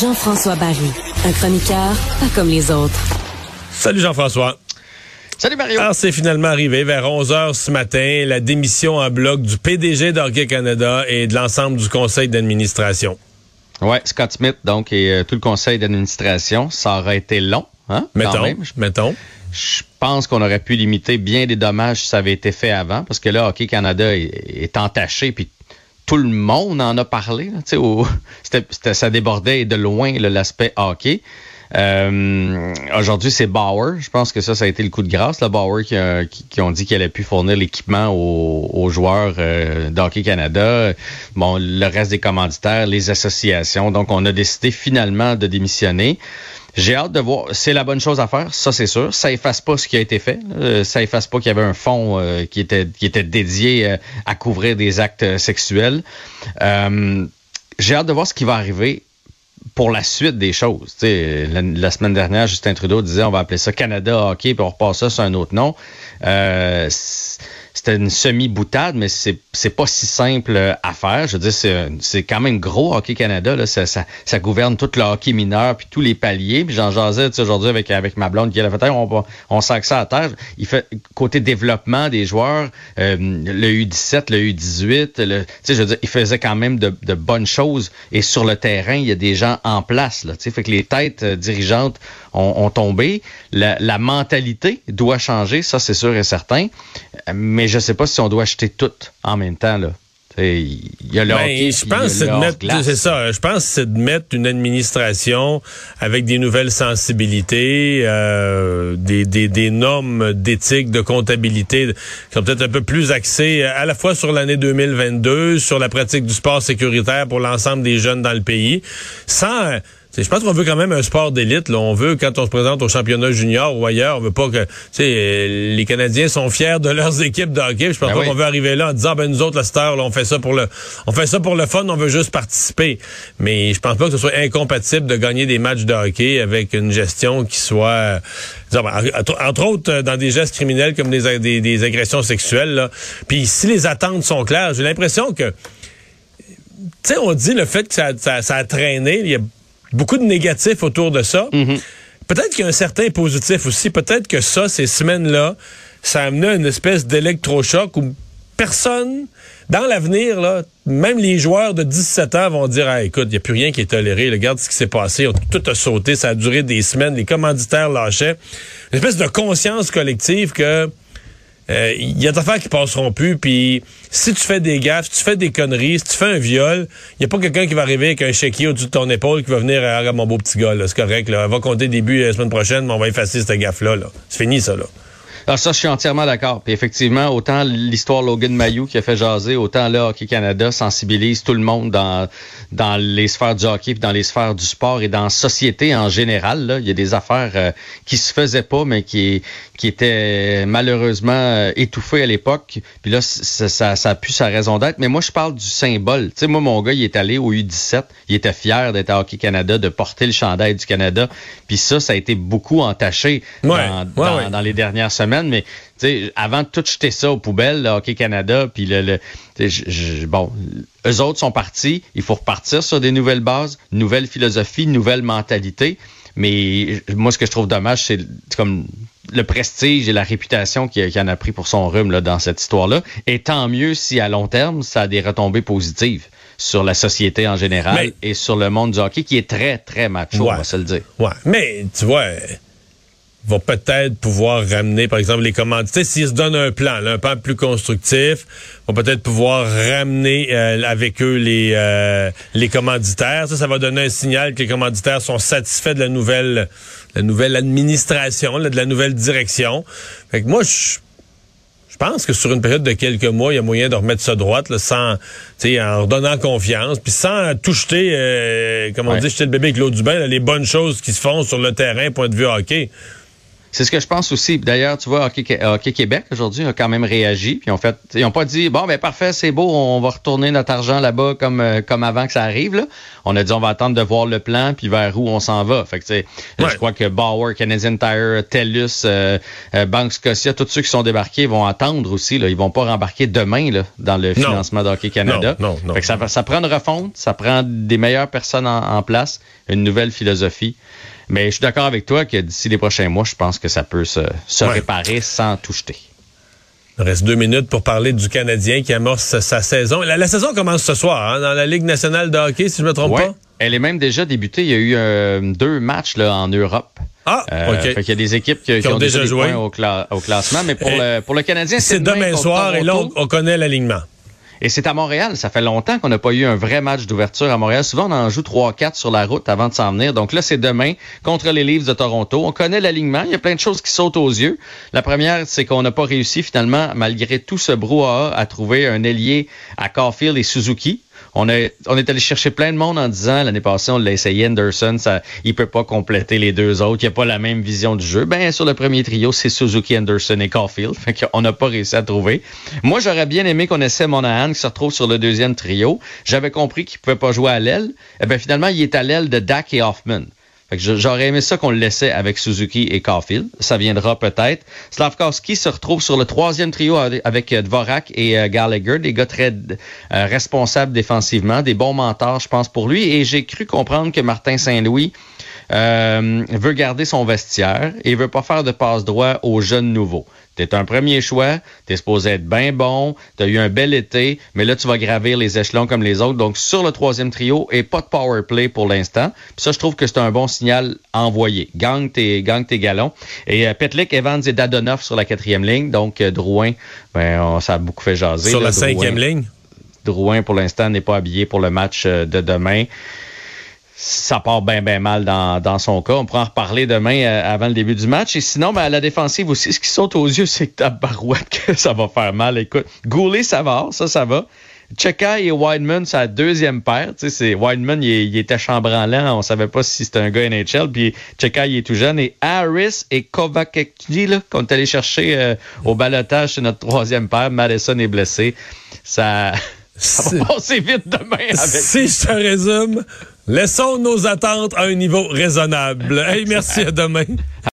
Jean-François Barry, un chroniqueur pas comme les autres. Salut Jean-François. Salut Mario. Alors, c'est finalement arrivé vers 11 h ce matin, la démission en bloc du PDG d'Hockey Canada et de l'ensemble du conseil d'administration. Ouais, Scott Smith, donc, et euh, tout le conseil d'administration. Ça aurait été long, hein? Mettons, mettons. Je pense qu'on aurait pu limiter bien des dommages si ça avait été fait avant, parce que là, Hockey Canada est, est entaché, puis tout le monde en a parlé. Là, au, ça débordait de loin l'aspect hockey. Euh, Aujourd'hui, c'est Bauer. Je pense que ça, ça a été le coup de grâce. Là, Bauer qui, a, qui, ont dit qu'elle a pu fournir l'équipement aux, aux, joueurs euh, d'Hockey Canada. Bon, le reste des commanditaires, les associations. Donc, on a décidé finalement de démissionner. J'ai hâte de voir. C'est la bonne chose à faire, ça c'est sûr. Ça efface pas ce qui a été fait. Ça efface pas qu'il y avait un fonds euh, qui était qui était dédié euh, à couvrir des actes sexuels. Euh, J'ai hâte de voir ce qui va arriver pour la suite des choses. La, la, semaine dernière, Justin Trudeau disait on va appeler ça Canada Hockey, puis on repasse ça sur un autre nom. Euh, c'était une semi-boutade, mais c'est, c'est pas si simple euh, à faire. Je veux dire, c'est, c'est quand même gros Hockey Canada. Là. Ça, ça, ça gouverne tout le hockey mineur, puis tous les paliers. Puis j'en jasais aujourd'hui avec, avec ma blonde qui a fait on, on sac ça à terre. Il fait côté développement des joueurs, euh, le U17, le U18, le, je veux dire, il faisait quand même de, de, bonnes choses. Et sur le terrain, il y a des gens en place. Là, fait que les têtes euh, dirigeantes ont, ont tombé. La, la mentalité doit changer, ça c'est sûr et certain. Mais je sais pas si on doit acheter tout en même temps, là. Il y a le ben, je pense c'est de mettre c'est ça je pense c'est de mettre une administration avec des nouvelles sensibilités euh, des, des, des normes d'éthique de comptabilité qui sont peut-être un peu plus axées à la fois sur l'année 2022 sur la pratique du sport sécuritaire pour l'ensemble des jeunes dans le pays sans je pense qu'on veut quand même un sport d'élite. On veut, quand on se présente au championnat junior ou ailleurs, on veut pas que euh, les Canadiens sont fiers de leurs équipes de hockey. Je pense ben pas qu'on veut arriver là en disant ben nous autres, la star, là, on fait ça pour le on fait ça pour le fun, on veut juste participer. Mais je pense pas que ce soit incompatible de gagner des matchs de hockey avec une gestion qui soit ben, entre autres euh, dans des gestes criminels comme des, des, agressions sexuelles. Là. Puis si les attentes sont claires, j'ai l'impression que tu sais, on dit le fait que ça, ça, ça a traîné, il y a beaucoup de négatifs autour de ça. Mm-hmm. Peut-être qu'il y a un certain positif aussi. Peut-être que ça, ces semaines-là, ça a amené une espèce d'électrochoc où personne, dans l'avenir, là, même les joueurs de 17 ans vont dire ah, écoute, il n'y a plus rien qui est toléré. Regarde ce qui s'est passé. Tout a sauté. Ça a duré des semaines. Les commanditaires lâchaient. Une espèce de conscience collective que euh, il y a des affaires qui passeront plus. Puis si tu fais des gaffes, si tu fais des conneries, si tu fais un viol, il a pas quelqu'un qui va arriver avec un chéquier au-dessus de ton épaule qui va venir à mon beau petit gars. C'est correct. Là. On va compter début la semaine prochaine, mais on va effacer cette gaffe-là. -là, C'est fini, ça. là. Alors ça, je suis entièrement d'accord. Puis effectivement, autant l'histoire Logan Mayou qui a fait jaser, autant là, Hockey Canada sensibilise tout le monde dans, dans les sphères du hockey, puis dans les sphères du sport et dans la société en général. Là. Il y a des affaires euh, qui se faisaient pas, mais qui, qui étaient malheureusement euh, étouffées à l'époque. Puis là, ça, ça, ça a pu sa raison d'être. Mais moi, je parle du symbole. Tu sais, moi, mon gars, il est allé au U17. Il était fier d'être à Hockey Canada, de porter le chandail du Canada. Puis ça, ça a été beaucoup entaché dans, dans les dernières semaines mais avant de tout jeter ça aux poubelles, là, Hockey Canada, puis le, bon, eux autres sont partis, il faut repartir sur des nouvelles bases, nouvelle philosophie, nouvelle mentalité. Mais moi, ce que je trouve dommage, c'est comme le prestige et la réputation qu'il en a pris pour son rhume là, dans cette histoire-là. Et tant mieux si à long terme, ça a des retombées positives sur la société en général et sur le monde du hockey qui est très, très macho, on va se le dire. Ouais, mais tu vois va peut-être pouvoir ramener, par exemple, les commanditaires. S'ils se donnent un plan, un plan plus constructif, vont peut-être pouvoir ramener euh, avec eux les, euh, les commanditaires. Ça, ça va donner un signal que les commanditaires sont satisfaits de la nouvelle, la nouvelle administration, de la nouvelle direction. Fait que moi, je je pense que sur une période de quelques mois, il y a moyen de remettre ça droite, là, sans, en redonnant confiance, puis sans tout jeter, euh, comme on dit, jeter le bébé avec l'eau du bain, les bonnes choses qui se font sur le terrain, point de vue hockey. C'est ce que je pense aussi. D'ailleurs, tu vois, Hockey, Québec aujourd'hui a quand même réagi. Puis en fait, ils n'ont pas dit bon ben parfait, c'est beau, on va retourner notre argent là-bas comme euh, comme avant que ça arrive. Là. On a dit on va attendre de voir le plan puis vers où on s'en va. Fait que sais, je crois que Bauer, Canadian Tire, TELUS, euh, euh, Banque Scotia, tous ceux qui sont débarqués vont attendre aussi. Là. Ils vont pas rembarquer demain là, dans le financement d'Hockey Canada. Non, non, fait que ça, ça prend une refonte, ça prend des meilleures personnes en place, une nouvelle philosophie. Mais je suis d'accord avec toi que d'ici les prochains mois, je pense que ça peut se, réparer sans tout jeter. Il reste deux minutes pour parler du Canadien qui amorce sa saison. La, saison commence ce soir hein, dans la Ligue nationale de hockey, si je ne me trompe pas. Elle est même déjà débutée. Il y a eu euh, deux matchs là, en Europe. Ah, euh, OK. il y a des équipes qui, ont, déjà joué au, classement. Mais pour, le, pour le Canadien, c'est demain, soir et là, on connaît l'alignement. Et c'est à Montréal. Ça fait longtemps qu'on n'a pas eu un vrai match d'ouverture à Montréal. Souvent, on en joue 3-4 sur la route avant de s'en venir. Donc là, c'est demain contre les Leafs de Toronto. On connaît l'alignement. Il y a plein de choses qui sautent aux yeux. La première, c'est qu'on n'a pas réussi finalement, malgré tout ce brouhaha, à trouver un ailier à Caulfield et Suzuki. On, est allé chercher plein de monde en disant l'année passée, on l'a essayé, Anderson, ça, il peut pas compléter les deux autres, il n'y a pas la même vision du jeu. Ben, sur le premier trio, c'est Suzuki, Anderson et Caulfield. Fait qu'on n'a pas réussi à trouver. Moi, j'aurais bien aimé qu'on essaie Monahan qui se retrouve sur le deuxième trio. J'avais compris qu'il pouvait pas jouer à l'aile. Eh ben, finalement, il est à l'aile de Dak et Hoffman. J'aurais aimé ça qu'on le laissait avec Suzuki et Caulfield. Ça viendra peut-être. Slavkowski se retrouve sur le troisième trio avec euh, Dvorak et euh, Gallagher, des gars très euh, responsables défensivement, des bons mentors, je pense, pour lui. Et j'ai cru comprendre que Martin Saint-Louis veut garder son vestiaire et veut pas faire de passe droit aux jeunes nouveaux. T'es un premier choix, t'es supposé être bien bon, t'as eu un bel été, mais là, tu vas gravir les échelons comme les autres. Donc, sur le troisième trio, et pas de power play pour l'instant. Puis ça, je trouve que c'est un bon signal envoyé. Gang tes, gang tes galons. Et euh, Petlik, Evans et Dadonov sur la quatrième ligne. Donc, euh, Drouin, ben, ça a beaucoup fait jaser. Sur la cinquième ligne? Drouin, pour l'instant, n'est pas habillé pour le match euh, de demain ça part bien, bien mal dans, dans son cas. On pourra en reparler demain euh, avant le début du match. Et sinon, ben, à la défensive aussi, ce qui saute aux yeux, c'est que ta barouette, que ça va faire mal. Écoute, Goulet, ça va, ça, ça va. Cheka et Wideman, c'est la deuxième paire. Tu sais, c'est, Wideman, il, il, était chambranlant. On savait pas si c'était un gars NHL. Puis Cheka, il est tout jeune. Et Harris et Kovacekji, là, qu'on est allé chercher euh, au balotage, c'est notre troisième paire. Madison est blessé. Ça, ça va passer vite demain avec. Si je te résume, Laissons nos attentes à un niveau raisonnable. Hey, merci, à demain.